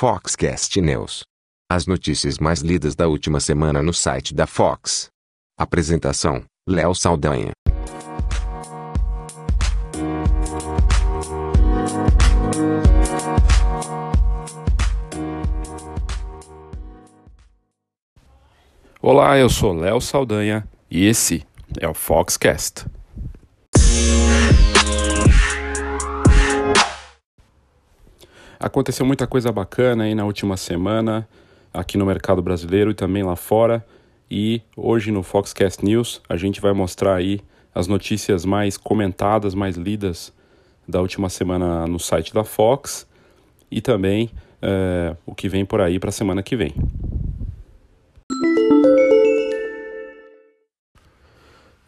Foxcast News. As notícias mais lidas da última semana no site da Fox. Apresentação: Léo Saldanha. Olá, eu sou Léo Saldanha e esse é o Foxcast. Aconteceu muita coisa bacana aí na última semana, aqui no mercado brasileiro e também lá fora. E hoje no Foxcast News a gente vai mostrar aí as notícias mais comentadas, mais lidas da última semana no site da Fox e também é, o que vem por aí para a semana que vem.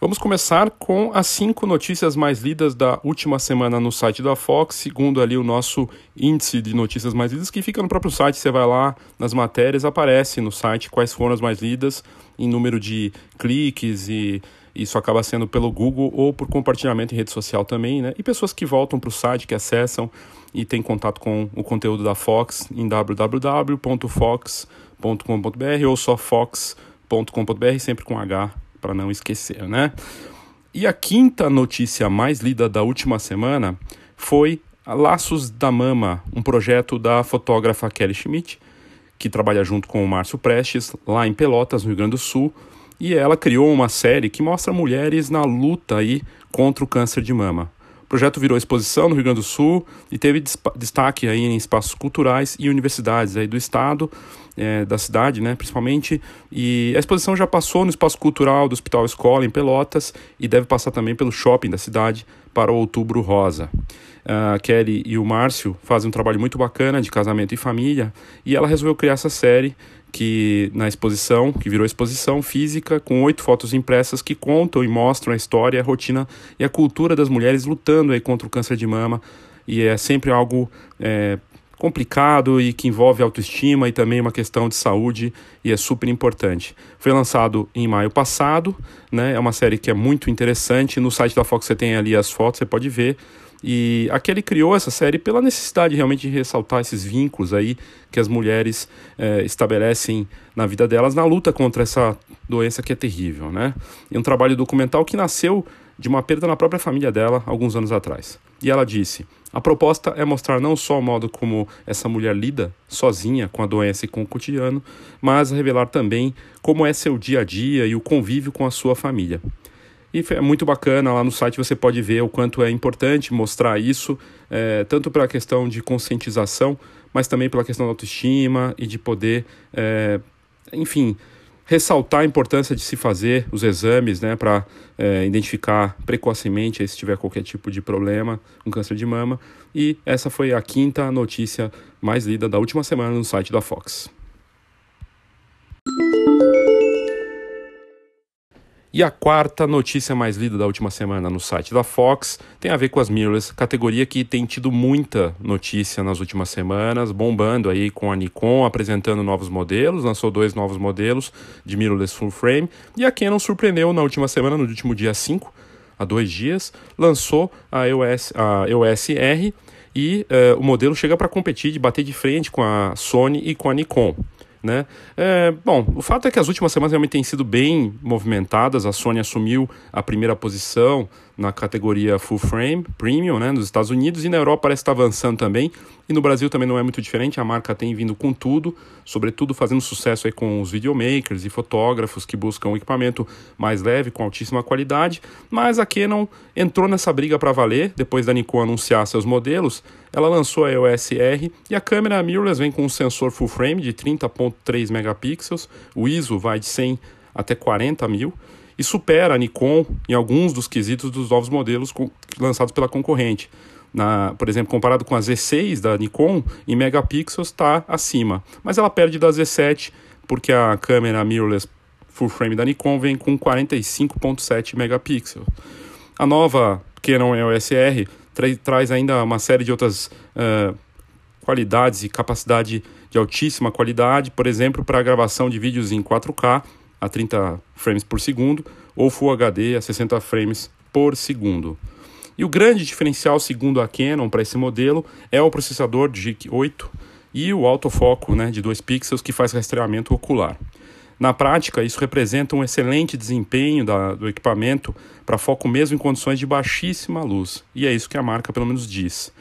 Vamos começar com as cinco notícias mais lidas da última semana no site da Fox, segundo ali o nosso índice de notícias mais lidas, que fica no próprio site. Você vai lá nas matérias, aparece no site quais foram as mais lidas, em número de cliques e isso acaba sendo pelo Google ou por compartilhamento em rede social também, né? E pessoas que voltam para o site, que acessam e têm contato com o conteúdo da Fox em www.fox.com.br ou só fox.com.br, sempre com H para não esquecer, né? E a quinta notícia mais lida da última semana foi Laços da Mama, um projeto da fotógrafa Kelly Schmidt, que trabalha junto com o Márcio Prestes, lá em Pelotas, no Rio Grande do Sul, e ela criou uma série que mostra mulheres na luta aí contra o câncer de mama. Projeto virou exposição no Rio Grande do Sul e teve destaque aí em espaços culturais e universidades aí do estado, é, da cidade, né, principalmente. E a exposição já passou no espaço cultural do Hospital Escola, em Pelotas, e deve passar também pelo shopping da cidade para o Outubro Rosa. A Kelly e o Márcio fazem um trabalho muito bacana de casamento e família, e ela resolveu criar essa série que na exposição, que virou exposição física, com oito fotos impressas que contam e mostram a história, a rotina e a cultura das mulheres lutando aí contra o câncer de mama. E é sempre algo é, complicado e que envolve autoestima e também uma questão de saúde e é super importante. Foi lançado em maio passado, né? É uma série que é muito interessante. No site da Fox você tem ali as fotos, você pode ver. E aquele criou essa série pela necessidade realmente de ressaltar esses vínculos aí que as mulheres é, estabelecem na vida delas na luta contra essa doença que é terrível, né? E um trabalho documental que nasceu de uma perda na própria família dela alguns anos atrás. E ela disse: a proposta é mostrar não só o modo como essa mulher lida sozinha com a doença e com o cotidiano, mas revelar também como é seu dia a dia e o convívio com a sua família. E é muito bacana, lá no site você pode ver o quanto é importante mostrar isso, é, tanto pela questão de conscientização, mas também pela questão da autoestima e de poder, é, enfim, ressaltar a importância de se fazer os exames né, para é, identificar precocemente se tiver qualquer tipo de problema, um câncer de mama. E essa foi a quinta notícia mais lida da última semana no site da Fox. E a quarta notícia mais lida da última semana no site da Fox tem a ver com as mirrorless, categoria que tem tido muita notícia nas últimas semanas, bombando aí com a Nikon apresentando novos modelos, lançou dois novos modelos de mirrorless full frame, e a Canon surpreendeu na última semana, no último dia 5, há dois dias, lançou a EOS, a EOS R e uh, o modelo chega para competir, de bater de frente com a Sony e com a Nikon. Né? É, bom, o fato é que as últimas semanas realmente têm sido bem movimentadas. A Sony assumiu a primeira posição na categoria full frame premium, né, nos Estados Unidos e na Europa parece estar avançando também. E no Brasil também não é muito diferente. A marca tem vindo com tudo, sobretudo fazendo sucesso aí com os videomakers e fotógrafos que buscam um equipamento mais leve com altíssima qualidade. Mas a Canon entrou nessa briga para valer depois da Nikon anunciar seus modelos. Ela lançou a EOS R e a câmera mirrorless vem com um sensor full frame de 30.3 megapixels. O ISO vai de 100 até 40 mil e supera a Nikon em alguns dos quesitos dos novos modelos lançados pela concorrente. Na, por exemplo, comparado com a Z6 da Nikon, em megapixels está acima, mas ela perde da Z7 porque a câmera mirrorless full frame da Nikon vem com 45.7 megapixels. A nova Canon EOS R tra traz ainda uma série de outras uh, qualidades e capacidade de altíssima qualidade, por exemplo, para gravação de vídeos em 4K a 30 frames por segundo ou Full HD a 60 frames por segundo. E o grande diferencial, segundo a Canon, para esse modelo é o processador GIC 8, e o autofoco né, de 2 pixels que faz rastreamento ocular. Na prática, isso representa um excelente desempenho da, do equipamento para foco mesmo em condições de baixíssima luz, e é isso que a marca pelo menos diz.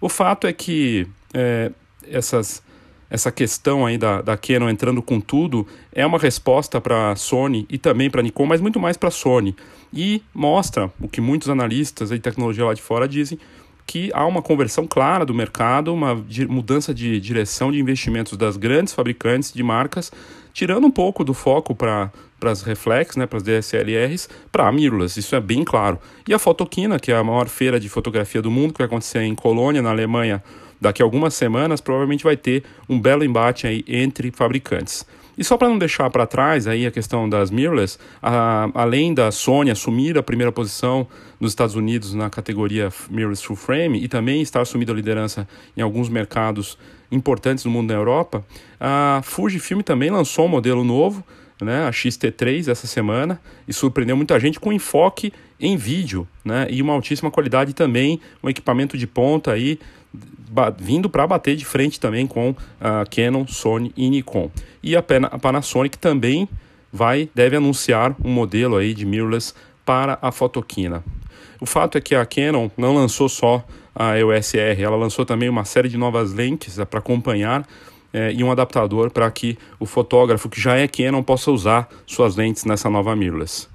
O fato é que é, essas, essa questão aí da, da Canon entrando com tudo é uma resposta para a Sony e também para a Nikon, mas muito mais para a Sony. E mostra o que muitos analistas de tecnologia lá de fora dizem, que há uma conversão clara do mercado, uma mudança de direção de investimentos das grandes fabricantes de marcas, tirando um pouco do foco para as reflex, né, para as DSLRs, para mirrorless, isso é bem claro. E a Fotoquina, que é a maior feira de fotografia do mundo, que vai acontecer em Colônia, na Alemanha, daqui a algumas semanas, provavelmente vai ter um belo embate aí entre fabricantes. E só para não deixar para trás aí a questão das mirrorless, a, além da Sony assumir a primeira posição nos Estados Unidos na categoria mirrorless full frame e também estar assumindo a liderança em alguns mercados importantes no mundo da Europa, a Fujifilm também lançou um modelo novo, né, a XT3 essa semana e surpreendeu muita gente com enfoque em vídeo, né, e uma altíssima qualidade também, um equipamento de ponta aí vindo para bater de frente também com a Canon, Sony e Nikon. E a Panasonic também vai deve anunciar um modelo aí de mirrorless para a fotoquina. O fato é que a Canon não lançou só a EOS R, ela lançou também uma série de novas lentes para acompanhar é, e um adaptador para que o fotógrafo que já é Canon possa usar suas lentes nessa nova mirrorless.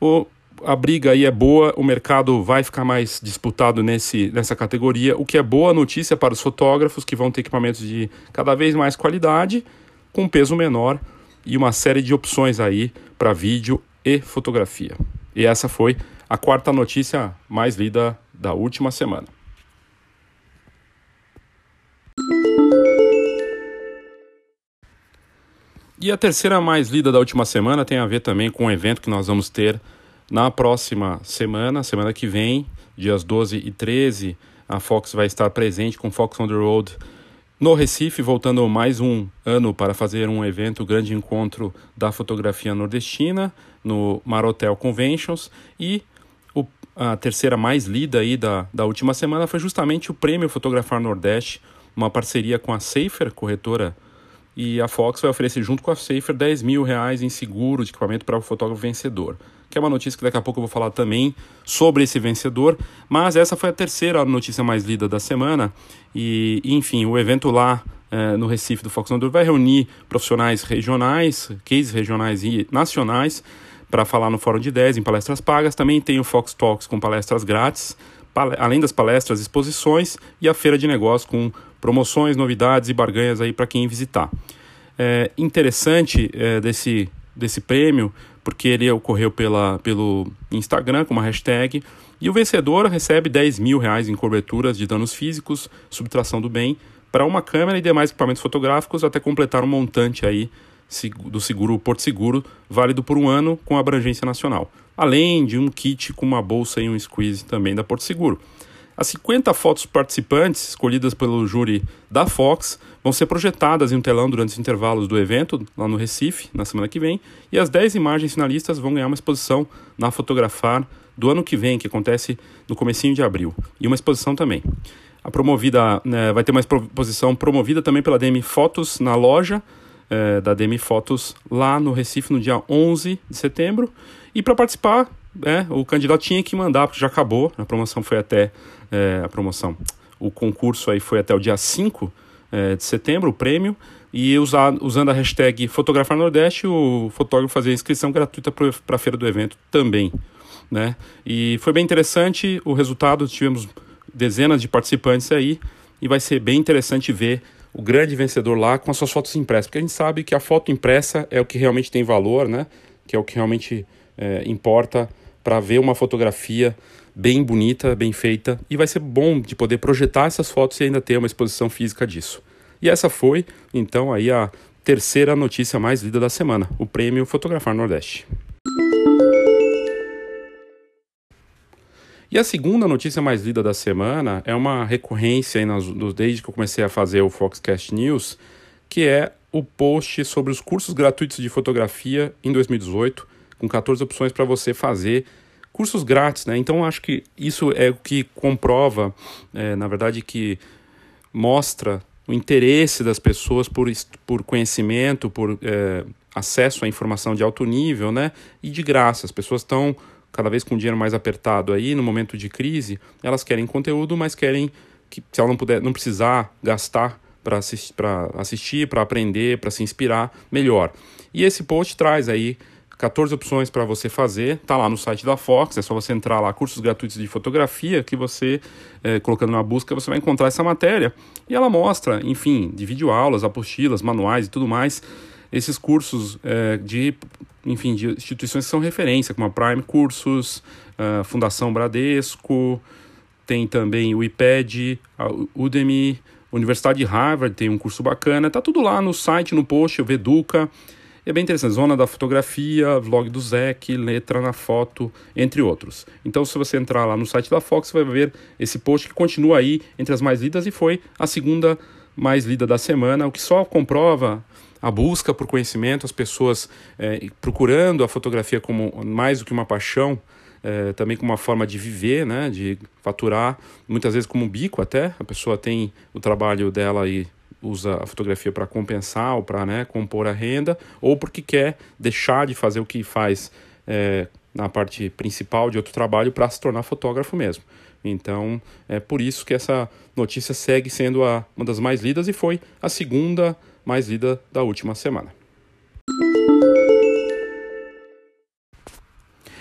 O a briga aí é boa, o mercado vai ficar mais disputado nesse, nessa categoria, o que é boa notícia para os fotógrafos que vão ter equipamentos de cada vez mais qualidade, com peso menor e uma série de opções aí para vídeo e fotografia. E essa foi a quarta notícia mais lida da última semana. E a terceira mais lida da última semana tem a ver também com um evento que nós vamos ter na próxima semana, semana que vem, dias 12 e 13, a Fox vai estar presente com Fox on the Road no Recife, voltando mais um ano para fazer um evento, grande encontro da fotografia nordestina no Marotel Conventions. E o, a terceira mais lida aí da, da última semana foi justamente o Prêmio Fotografar Nordeste, uma parceria com a Safer, corretora e a Fox vai oferecer junto com a Safer 10 mil reais em seguro de equipamento para o fotógrafo vencedor que é uma notícia que daqui a pouco eu vou falar também sobre esse vencedor. Mas essa foi a terceira notícia mais lida da semana. E, enfim, o evento lá é, no Recife do Fox Nodor vai reunir profissionais regionais, cases regionais e nacionais para falar no Fórum de 10 em palestras pagas. Também tem o Fox Talks com palestras grátis, além das palestras, exposições e a feira de negócios com promoções, novidades e barganhas aí para quem visitar. É interessante é, desse, desse prêmio porque ele ocorreu pela, pelo Instagram com uma hashtag. E o vencedor recebe 10 mil reais em coberturas de danos físicos, subtração do bem, para uma câmera e demais equipamentos fotográficos até completar um montante aí do seguro Porto Seguro, válido por um ano com abrangência nacional. Além de um kit com uma bolsa e um squeeze também da Porto Seguro. As 50 fotos participantes, escolhidas pelo júri da Fox, vão ser projetadas em um telão durante os intervalos do evento, lá no Recife, na semana que vem, e as 10 imagens finalistas vão ganhar uma exposição na Fotografar do ano que vem, que acontece no comecinho de abril, e uma exposição também. A promovida né, vai ter uma exposição promovida também pela DM Fotos na loja é, da DM Fotos lá no Recife no dia 11 de setembro. E para participar, é, o candidato tinha que mandar, porque já acabou, a promoção foi até é, a promoção. O concurso aí foi até o dia 5 é, de setembro, o prêmio, e usar, usando a hashtag Fotografar Nordeste, o fotógrafo fazia inscrição gratuita para a feira do evento também. Né? E foi bem interessante o resultado, tivemos dezenas de participantes aí, e vai ser bem interessante ver o grande vencedor lá com as suas fotos impressas, porque a gente sabe que a foto impressa é o que realmente tem valor, né? que é o que realmente é, importa para ver uma fotografia bem bonita, bem feita, e vai ser bom de poder projetar essas fotos e ainda ter uma exposição física disso. E essa foi, então, aí a terceira notícia mais lida da semana, o Prêmio Fotografar Nordeste. E a segunda notícia mais lida da semana é uma recorrência nas, desde que eu comecei a fazer o Foxcast News, que é o post sobre os cursos gratuitos de fotografia em 2018, com 14 opções para você fazer cursos grátis, né? Então acho que isso é o que comprova, é, na verdade, que mostra o interesse das pessoas por, por conhecimento, por é, acesso à informação de alto nível, né? E de graça. As pessoas estão cada vez com o dinheiro mais apertado aí, no momento de crise, elas querem conteúdo, mas querem que, se ela não puder, não precisar gastar para assistir, para assistir, para aprender, para se inspirar, melhor. E esse post traz aí 14 opções para você fazer, tá lá no site da Fox, é só você entrar lá, cursos gratuitos de fotografia, que você, é, colocando na busca, você vai encontrar essa matéria. E ela mostra, enfim, de videoaulas, apostilas, manuais e tudo mais, esses cursos é, de, enfim, de instituições que são referência, como a Prime Cursos, a Fundação Bradesco, tem também o IPED, a Udemy, Universidade de Harvard tem um curso bacana, tá tudo lá no site, no post, o Veduca. É bem interessante, Zona da Fotografia, Vlog do Zec, Letra na Foto, entre outros. Então, se você entrar lá no site da Fox, você vai ver esse post que continua aí entre as mais lidas e foi a segunda mais lida da semana, o que só comprova a busca por conhecimento, as pessoas é, procurando a fotografia como mais do que uma paixão, é, também como uma forma de viver, né, de faturar, muitas vezes como um bico até, a pessoa tem o trabalho dela e usa a fotografia para compensar ou para né, compor a renda, ou porque quer deixar de fazer o que faz é, na parte principal de outro trabalho para se tornar fotógrafo mesmo. Então, é por isso que essa notícia segue sendo a, uma das mais lidas e foi a segunda mais lida da última semana.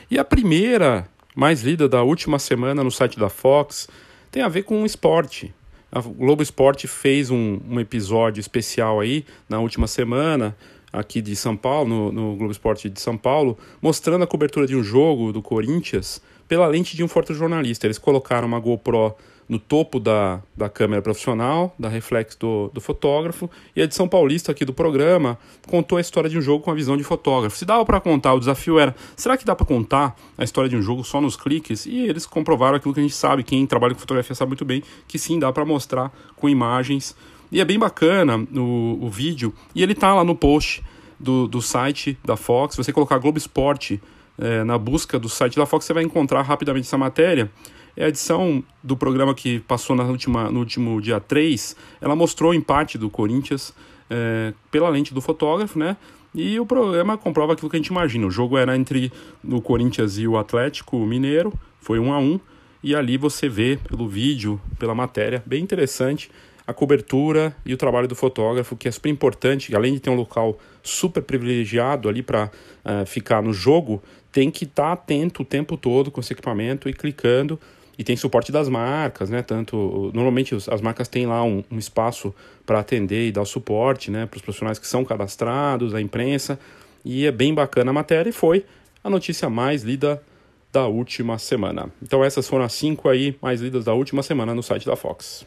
E a primeira mais lida da última semana no site da Fox tem a ver com o esporte. A Globo Esporte fez um, um episódio especial aí na última semana, aqui de São Paulo, no, no Globo Esporte de São Paulo, mostrando a cobertura de um jogo do Corinthians pela lente de um fotojornalista. Eles colocaram uma GoPro no topo da, da câmera profissional, da reflex do, do fotógrafo, e a edição paulista aqui do programa contou a história de um jogo com a visão de fotógrafo. Se dava para contar, o desafio era, será que dá para contar a história de um jogo só nos cliques? E eles comprovaram aquilo que a gente sabe, quem trabalha com fotografia sabe muito bem, que sim, dá para mostrar com imagens. E é bem bacana o, o vídeo, e ele tá lá no post do, do site da Fox, você colocar Globo Esporte é, na busca do site da Fox, você vai encontrar rapidamente essa matéria. É a edição do programa que passou na última, no último dia 3, ela mostrou o empate do Corinthians é, pela lente do fotógrafo, né? E o programa comprova aquilo que a gente imagina. O jogo era entre o Corinthians e o Atlético Mineiro, foi um a um, e ali você vê pelo vídeo, pela matéria, bem interessante a cobertura e o trabalho do fotógrafo, que é super importante, além de ter um local super privilegiado ali para uh, é, ficar no jogo, tem que estar tá atento o tempo todo com esse equipamento e clicando e tem suporte das marcas, né? Tanto normalmente as marcas têm lá um, um espaço para atender e dar suporte, né? Para os profissionais que são cadastrados, a imprensa e é bem bacana a matéria e foi a notícia mais lida da última semana. Então essas foram as cinco aí mais lidas da última semana no site da Fox.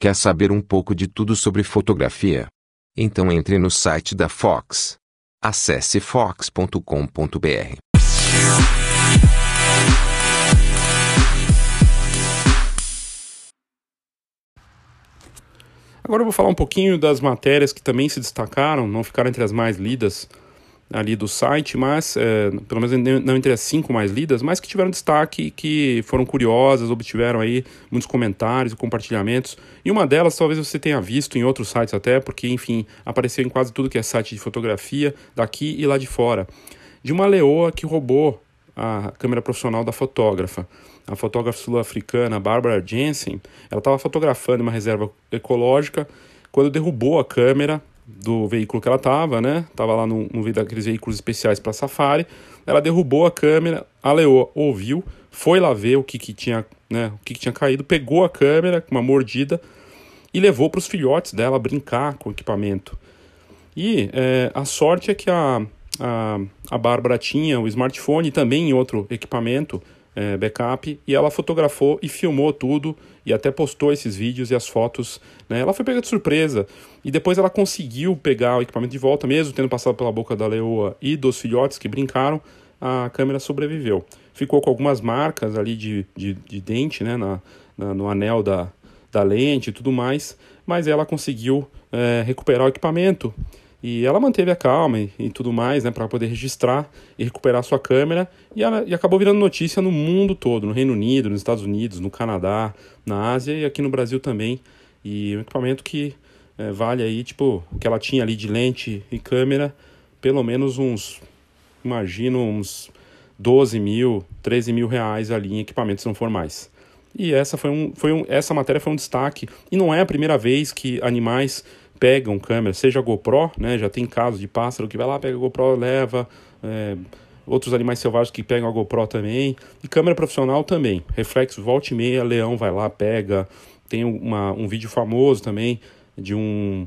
Quer saber um pouco de tudo sobre fotografia? Então entre no site da Fox. Acesse fox.com.br. Agora eu vou falar um pouquinho das matérias que também se destacaram, não ficaram entre as mais lidas ali do site, mas é, pelo menos não entre as cinco mais lidas, mas que tiveram destaque, que foram curiosas, obtiveram aí muitos comentários e compartilhamentos. E uma delas talvez você tenha visto em outros sites até, porque enfim, apareceu em quase tudo que é site de fotografia, daqui e lá de fora. De uma leoa que roubou a câmera profissional da fotógrafa a fotógrafa sul-africana Barbara Jensen, ela estava fotografando uma reserva ecológica quando derrubou a câmera do veículo que ela estava, né? Tava lá num, num daqueles veículos especiais para safari. Ela derrubou a câmera, a ouviu, foi lá ver o que, que tinha, né? O que, que tinha caído, pegou a câmera com uma mordida e levou para os filhotes dela brincar com o equipamento. E é, a sorte é que a, a, a Bárbara tinha o smartphone também em outro equipamento é, backup e ela fotografou e filmou tudo e até postou esses vídeos e as fotos. Né? Ela foi pega de surpresa e depois ela conseguiu pegar o equipamento de volta, mesmo tendo passado pela boca da leoa e dos filhotes que brincaram, a câmera sobreviveu. Ficou com algumas marcas ali de, de, de dente né? na, na, no anel da, da lente e tudo mais, mas ela conseguiu é, recuperar o equipamento e ela manteve a calma e, e tudo mais, né, para poder registrar e recuperar sua câmera. E, ela, e acabou virando notícia no mundo todo, no Reino Unido, nos Estados Unidos, no Canadá, na Ásia e aqui no Brasil também. E um equipamento que é, vale aí, tipo, o que ela tinha ali de lente e câmera, pelo menos uns, imagino, uns 12 mil, 13 mil reais ali em equipamentos não formais. E essa foi um, foi um, essa matéria foi um destaque. E não é a primeira vez que animais pegam câmera, seja GoPro, né? Já tem casos de pássaro que vai lá, pega a GoPro, leva. É, outros animais selvagens que pegam a GoPro também. E câmera profissional também. Reflexo, volta e meia, leão vai lá, pega. Tem uma, um vídeo famoso também de um,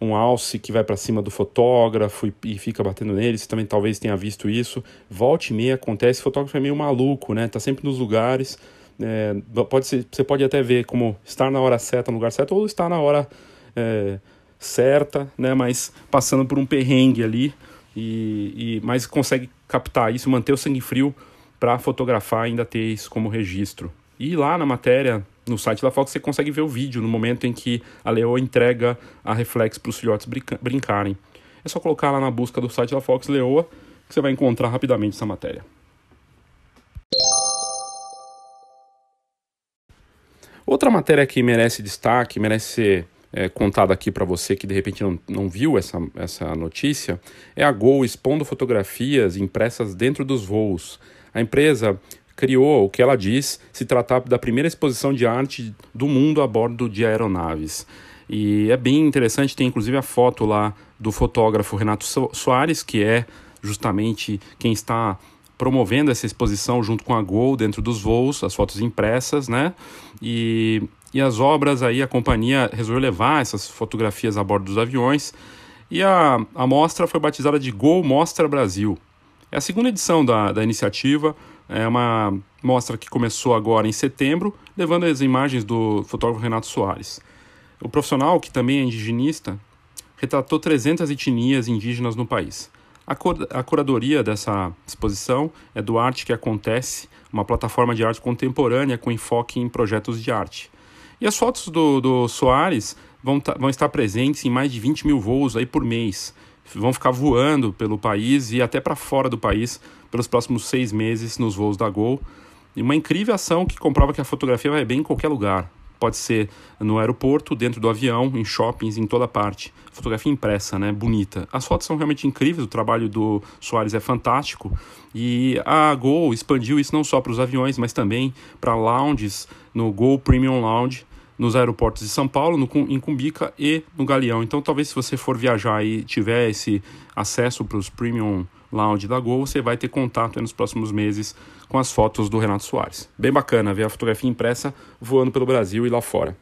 um alce que vai para cima do fotógrafo e, e, fica batendo nele. Você também talvez tenha visto isso. Volta e meia acontece. O fotógrafo é meio maluco, né? Tá sempre nos lugares. É, pode ser, você pode até ver como estar na hora certa, no lugar certo, ou estar na hora é, certa, né? Mas passando por um perrengue ali. E, e, mas consegue captar isso, manter o sangue frio para fotografar ainda ter isso como registro. E lá na matéria, no site da Fox, você consegue ver o vídeo no momento em que a leoa entrega a reflex para os filhotes brincarem. É só colocar lá na busca do site da Fox Leoa que você vai encontrar rapidamente essa matéria. Outra matéria que merece destaque, merece ser é, contada aqui para você que de repente não, não viu essa, essa notícia, é a Gol expondo fotografias impressas dentro dos voos. A empresa criou o que ela diz se tratar da primeira exposição de arte do mundo a bordo de aeronaves. E é bem interessante, tem inclusive a foto lá do fotógrafo Renato Soares, que é justamente quem está promovendo essa exposição junto com a Gol dentro dos voos, as fotos impressas, né? E, e as obras aí, a companhia resolveu levar essas fotografias a bordo dos aviões e a, a mostra foi batizada de Gol Mostra Brasil. É a segunda edição da, da iniciativa, é uma mostra que começou agora em setembro, levando as imagens do fotógrafo Renato Soares. O profissional, que também é indigenista, retratou 300 etnias indígenas no país. A, cor a curadoria dessa exposição é do Arte que Acontece, uma plataforma de arte contemporânea com enfoque em projetos de arte. E as fotos do, do Soares vão, vão estar presentes em mais de 20 mil voos aí por mês. Vão ficar voando pelo país e até para fora do país pelos próximos seis meses nos voos da Gol. E uma incrível ação que comprova que a fotografia vai bem em qualquer lugar. Pode ser no aeroporto, dentro do avião, em shoppings, em toda parte. Fotografia impressa, né? Bonita. As fotos são realmente incríveis, o trabalho do Soares é fantástico. E a Gol expandiu isso não só para os aviões, mas também para lounges, no Gol Premium Lounge, nos aeroportos de São Paulo, no, em Cumbica e no Galeão. Então, talvez se você for viajar e tiver esse acesso para os Premium Lounge da Gol, você vai ter contato nos próximos meses com as fotos do Renato Soares. Bem bacana ver a fotografia impressa voando pelo Brasil e lá fora.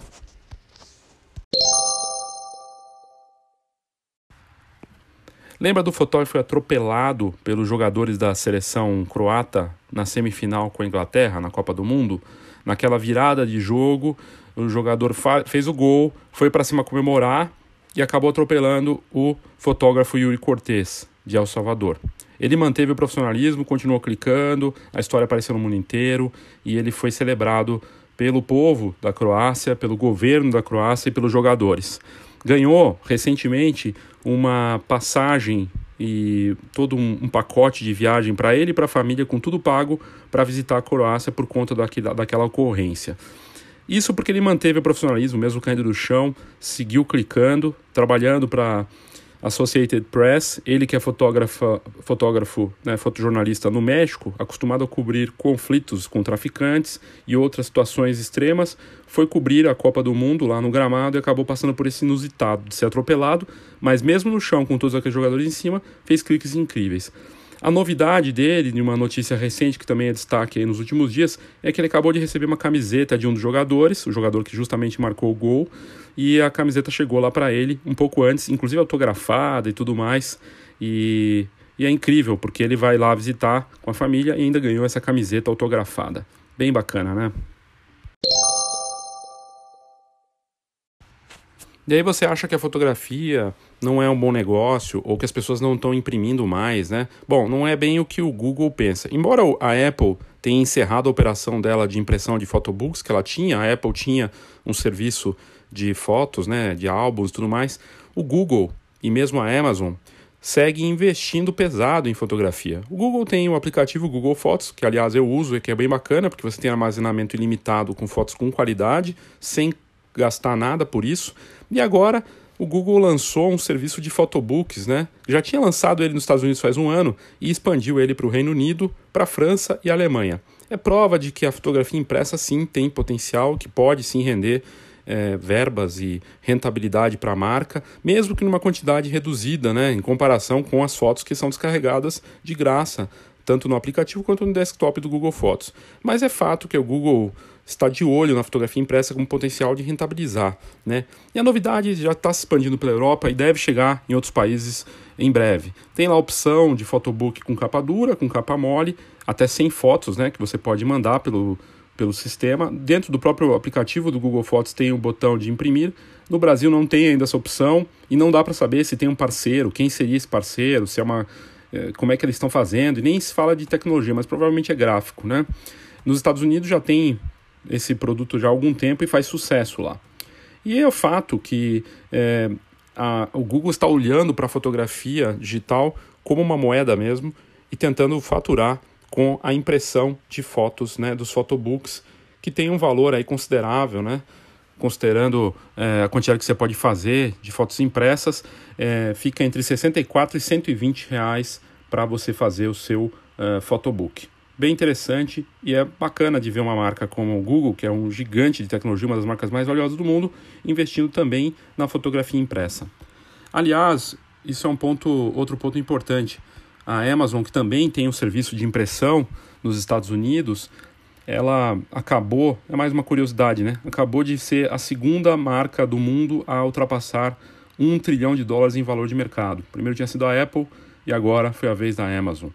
Lembra do fotógrafo atropelado pelos jogadores da seleção croata na semifinal com a Inglaterra na Copa do Mundo? Naquela virada de jogo, o jogador fez o gol, foi para cima comemorar e acabou atropelando o fotógrafo Yuri Cortez de El Salvador. Ele manteve o profissionalismo, continuou clicando, a história apareceu no mundo inteiro e ele foi celebrado pelo povo da Croácia, pelo governo da Croácia e pelos jogadores. Ganhou recentemente uma passagem e todo um, um pacote de viagem para ele e para a família, com tudo pago, para visitar a Croácia por conta daqui, daquela ocorrência. Isso porque ele manteve o profissionalismo, mesmo caindo do chão, seguiu clicando, trabalhando para Associated Press, ele que é fotógrafo, fotógrafo né, fotojornalista no México, acostumado a cobrir conflitos com traficantes e outras situações extremas, foi cobrir a Copa do Mundo lá no gramado e acabou passando por esse inusitado de ser atropelado, mas mesmo no chão com todos aqueles jogadores em cima, fez cliques incríveis. A novidade dele, de uma notícia recente que também é destaque nos últimos dias, é que ele acabou de receber uma camiseta de um dos jogadores, o jogador que justamente marcou o gol, e a camiseta chegou lá para ele um pouco antes, inclusive autografada e tudo mais. E, e é incrível, porque ele vai lá visitar com a família e ainda ganhou essa camiseta autografada. Bem bacana, né? E aí você acha que a fotografia não é um bom negócio ou que as pessoas não estão imprimindo mais, né? Bom, não é bem o que o Google pensa. Embora a Apple tenha encerrado a operação dela de impressão de photobooks que ela tinha, a Apple tinha um serviço de fotos, né, de álbuns e tudo mais, o Google e mesmo a Amazon segue investindo pesado em fotografia. O Google tem o aplicativo Google Fotos, que aliás eu uso e que é bem bacana, porque você tem armazenamento ilimitado com fotos com qualidade, sem gastar nada por isso. E agora o Google lançou um serviço de photobooks, né? Já tinha lançado ele nos Estados Unidos faz um ano e expandiu ele para o Reino Unido, para a França e Alemanha. É prova de que a fotografia impressa sim tem potencial, que pode sim render é, verbas e rentabilidade para a marca, mesmo que numa quantidade reduzida, né, em comparação com as fotos que são descarregadas de graça, tanto no aplicativo quanto no desktop do Google Fotos. Mas é fato que o Google está de olho na fotografia impressa com potencial de rentabilizar. Né? E a novidade já está se expandindo pela Europa e deve chegar em outros países em breve. Tem lá a opção de photobook com capa dura, com capa mole, até 100 fotos né, que você pode mandar pelo, pelo sistema. Dentro do próprio aplicativo do Google Fotos tem o botão de imprimir. No Brasil não tem ainda essa opção e não dá para saber se tem um parceiro, quem seria esse parceiro, se é uma como é que eles estão fazendo, e nem se fala de tecnologia, mas provavelmente é gráfico, né? Nos Estados Unidos já tem esse produto já há algum tempo e faz sucesso lá. E é o fato que é, a, o Google está olhando para a fotografia digital como uma moeda mesmo e tentando faturar com a impressão de fotos, né, dos photobooks, que tem um valor aí considerável, né? Considerando é, a quantidade que você pode fazer de fotos impressas, é, fica entre 64 e 120 reais para você fazer o seu é, photobook bem interessante e é bacana de ver uma marca como o Google, que é um gigante de tecnologia, uma das marcas mais valiosas do mundo, investindo também na fotografia impressa. Aliás, isso é um ponto, outro ponto importante. A Amazon, que também tem um serviço de impressão nos Estados Unidos, ela acabou, é mais uma curiosidade, né? Acabou de ser a segunda marca do mundo a ultrapassar um trilhão de dólares em valor de mercado. Primeiro tinha sido a Apple e agora foi a vez da Amazon.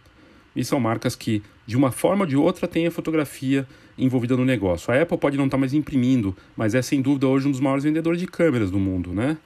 E são marcas que, de uma forma ou de outra, têm a fotografia envolvida no negócio. A Apple pode não estar mais imprimindo, mas é sem dúvida hoje um dos maiores vendedores de câmeras do mundo, né?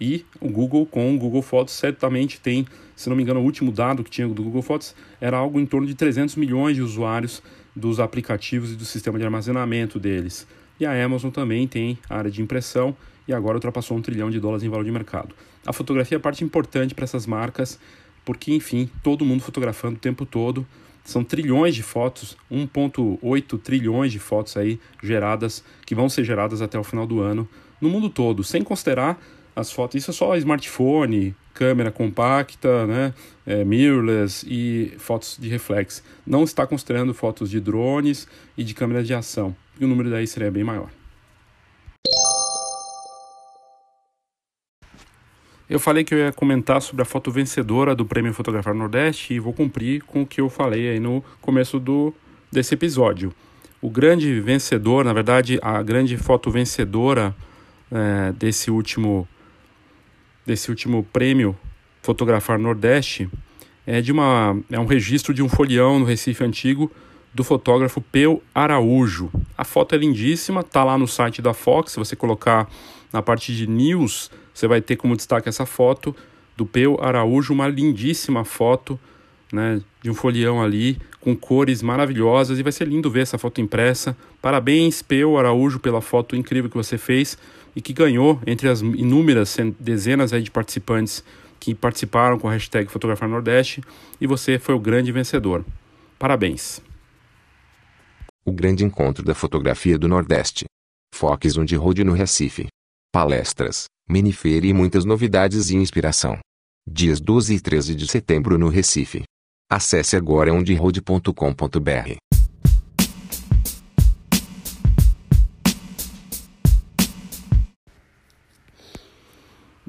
E o Google, com o Google Fotos, certamente tem, se não me engano, o último dado que tinha do Google Fotos era algo em torno de 300 milhões de usuários dos aplicativos e do sistema de armazenamento deles. E a Amazon também tem área de impressão e agora ultrapassou um trilhão de dólares em valor de mercado. A fotografia é parte importante para essas marcas porque, enfim, todo mundo fotografando o tempo todo. São trilhões de fotos, 1,8 trilhões de fotos aí geradas, que vão ser geradas até o final do ano, no mundo todo, sem considerar as fotos. Isso é só smartphone, câmera compacta, né, é, mirrorless e fotos de reflex. Não está considerando fotos de drones e de câmeras de ação, e o número daí seria bem maior. Eu falei que eu ia comentar sobre a foto vencedora do Prêmio Fotografar Nordeste e vou cumprir com o que eu falei aí no começo do, desse episódio. O grande vencedor, na verdade, a grande foto vencedora é, desse último desse último prêmio Fotografar Nordeste é de uma é um registro de um folião no Recife antigo do fotógrafo Peu Araújo. A foto é lindíssima, tá lá no site da Fox, se você colocar na parte de news você vai ter como destaque essa foto do Peu Araújo, uma lindíssima foto né, de um folião ali com cores maravilhosas e vai ser lindo ver essa foto impressa. Parabéns, Peu Araújo, pela foto incrível que você fez e que ganhou entre as inúmeras dezenas de participantes que participaram com a hashtag Fotografar Nordeste e você foi o grande vencedor. Parabéns! O grande encontro da fotografia do Nordeste. On the Road no Recife. Palestras, minifeira e muitas novidades e inspiração. Dias 12 e 13 de setembro no Recife. Acesse agora onderoad.com.br.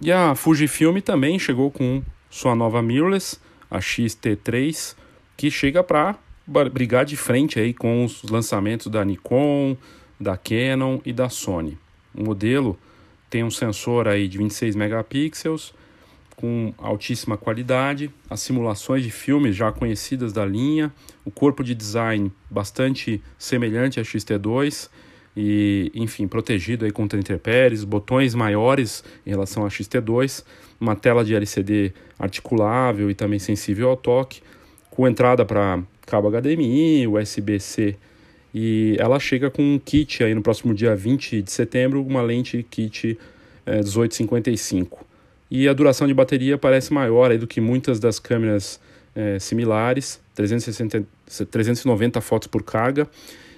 E a Fujifilm também chegou com sua nova mirrorless, a XT3, que chega para brigar de frente aí com os lançamentos da Nikon, da Canon e da Sony. O modelo tem um sensor aí de 26 megapixels com altíssima qualidade, as simulações de filmes já conhecidas da linha, o corpo de design bastante semelhante a XT2 e, enfim, protegido aí contra intempéries, botões maiores em relação a XT2, uma tela de LCD articulável e também sensível ao toque, com entrada para cabo HDMI, USB-C e ela chega com um kit aí no próximo dia 20 de setembro, uma lente kit é, 1855. E a duração de bateria parece maior aí do que muitas das câmeras é, similares, 360, 390 fotos por carga.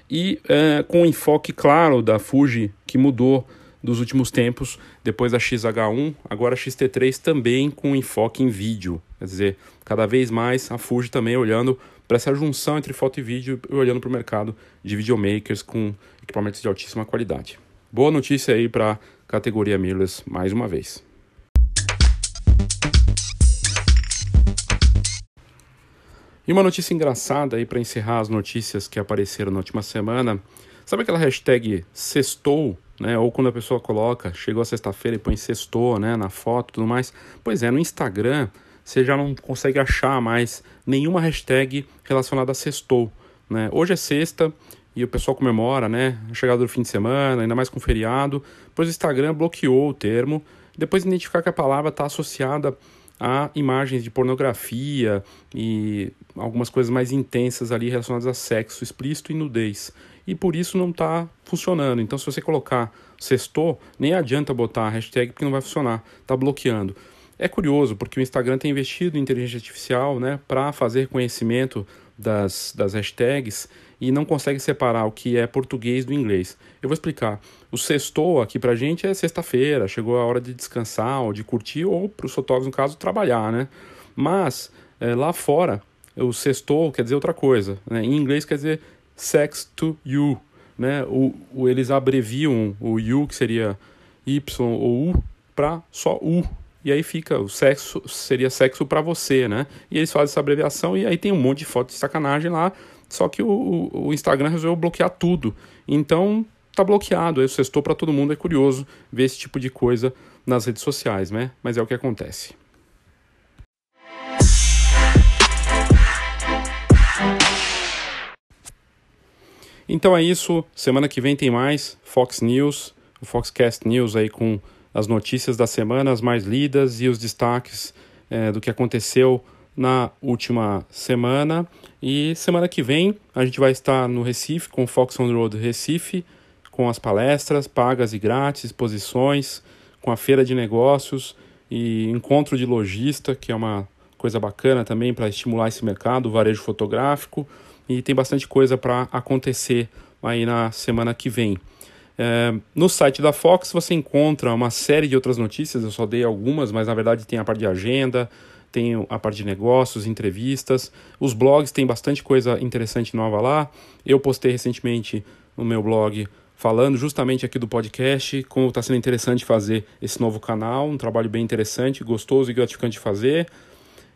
E é, com o enfoque claro da Fuji, que mudou dos últimos tempos, depois da XH1, agora a XT3 também com enfoque em vídeo. Quer dizer, cada vez mais a Fuji também olhando para essa junção entre foto e vídeo e olhando para o mercado de videomakers com equipamentos de altíssima qualidade. Boa notícia aí para a categoria mirrorless mais uma vez. E uma notícia engraçada aí para encerrar as notícias que apareceram na última semana. Sabe aquela hashtag sextou, né? Ou quando a pessoa coloca, chegou a sexta-feira e põe sextou, né, na foto e tudo mais. Pois é, no Instagram você já não consegue achar mais nenhuma hashtag relacionada a sextou, né? Hoje é sexta e o pessoal comemora, né, a chegada do fim de semana, ainda mais com feriado, pois o Instagram bloqueou o termo, depois de identificar que a palavra está associada a imagens de pornografia e algumas coisas mais intensas ali relacionadas a sexo explícito e nudez. E por isso não está funcionando. Então, se você colocar sextou, nem adianta botar a hashtag porque não vai funcionar, está bloqueando. É curioso porque o Instagram tem investido em inteligência artificial né, para fazer conhecimento das, das hashtags e não consegue separar o que é português do inglês. Eu vou explicar. O sextou aqui pra gente é sexta-feira, chegou a hora de descansar ou de curtir, ou para os fotógrafos, no caso, trabalhar, né? Mas é, lá fora, o sextou quer dizer outra coisa. Né? Em inglês quer dizer sex to you. Né? O, o, eles abreviam o you, que seria Y ou U, para só U. E aí fica, o sexo seria sexo para você, né? E eles fazem essa abreviação e aí tem um monte de foto de sacanagem lá só que o, o Instagram resolveu bloquear tudo. Então tá bloqueado. Aí o sextou para todo mundo. É curioso ver esse tipo de coisa nas redes sociais, né? Mas é o que acontece. Então é isso. Semana que vem tem mais Fox News, o Foxcast News aí com as notícias da semana, as mais lidas e os destaques é, do que aconteceu na última semana. E semana que vem a gente vai estar no Recife, com o Fox on Road Recife, com as palestras pagas e grátis, exposições, com a feira de negócios e encontro de lojista, que é uma coisa bacana também para estimular esse mercado, o varejo fotográfico. E tem bastante coisa para acontecer aí na semana que vem. É, no site da Fox você encontra uma série de outras notícias, eu só dei algumas, mas na verdade tem a parte de agenda, tem a parte de negócios, entrevistas. Os blogs têm bastante coisa interessante nova lá. Eu postei recentemente no meu blog falando justamente aqui do podcast, como está sendo interessante fazer esse novo canal, um trabalho bem interessante, gostoso e gratificante de fazer.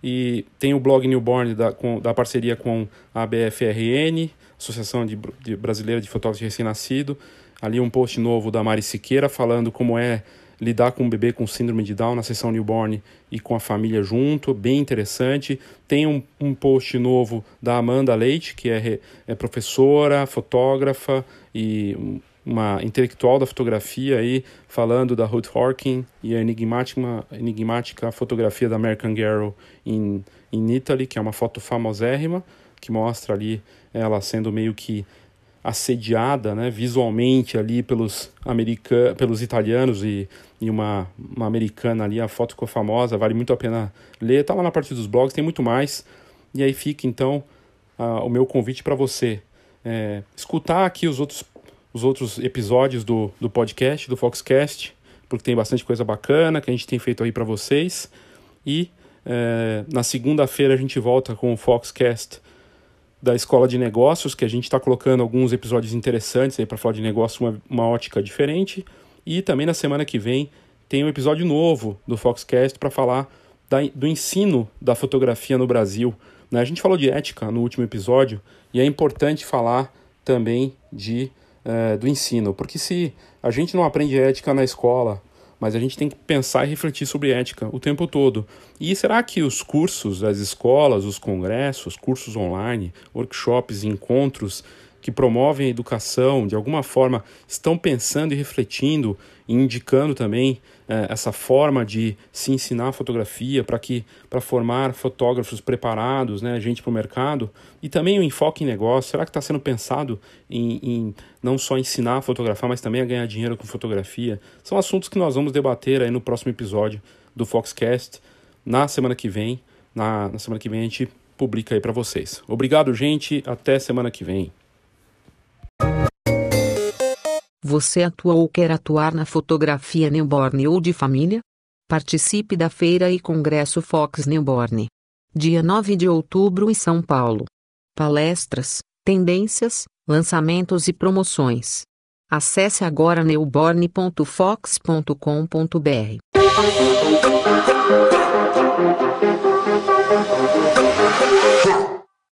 E tem o blog Newborn da, com, da parceria com a BFRN, Associação de, de Brasileira de Fotógrafos Recém-Nascido. Ali um post novo da Mari Siqueira falando como é lidar com um bebê com síndrome de Down na sessão newborn e com a família junto, bem interessante. Tem um, um post novo da Amanda Leite, que é, é professora, fotógrafa e uma intelectual da fotografia aí, falando da Ruth Horkin e a enigmática, enigmática fotografia da American Girl in, in Italy, que é uma foto famosérrima, que mostra ali ela sendo meio que assediada né, visualmente ali pelos, americanos, pelos italianos e, e uma, uma americana ali, a foto ficou famosa, vale muito a pena ler, está lá na parte dos blogs, tem muito mais. E aí fica então o meu convite para você é, escutar aqui os outros, os outros episódios do, do podcast, do Foxcast, porque tem bastante coisa bacana que a gente tem feito aí para vocês. E é, na segunda-feira a gente volta com o Foxcast da Escola de Negócios, que a gente está colocando alguns episódios interessantes aí para falar de negócio, uma, uma ótica diferente. E também na semana que vem tem um episódio novo do Foxcast para falar da, do ensino da fotografia no Brasil. Né? A gente falou de ética no último episódio e é importante falar também de, uh, do ensino, porque se a gente não aprende ética na escola, mas a gente tem que pensar e refletir sobre ética o tempo todo. E será que os cursos, as escolas, os congressos, cursos online, workshops, encontros que promovem a educação, de alguma forma, estão pensando e refletindo e indicando também é, essa forma de se ensinar fotografia para que para formar fotógrafos preparados, né, gente para o mercado e também o enfoque em negócio. Será que está sendo pensado em, em, não só ensinar a fotografar, mas também a ganhar dinheiro com fotografia? São assuntos que nós vamos debater aí no próximo episódio do Foxcast na semana que vem. Na, na semana que vem a gente publica aí para vocês. Obrigado, gente. Até semana que vem. Você atua ou quer atuar na fotografia newborn ou de família? Participe da feira e congresso Fox Newborn. Dia 9 de outubro em São Paulo. Palestras, tendências, lançamentos e promoções. Acesse agora newborn.fox.com.br.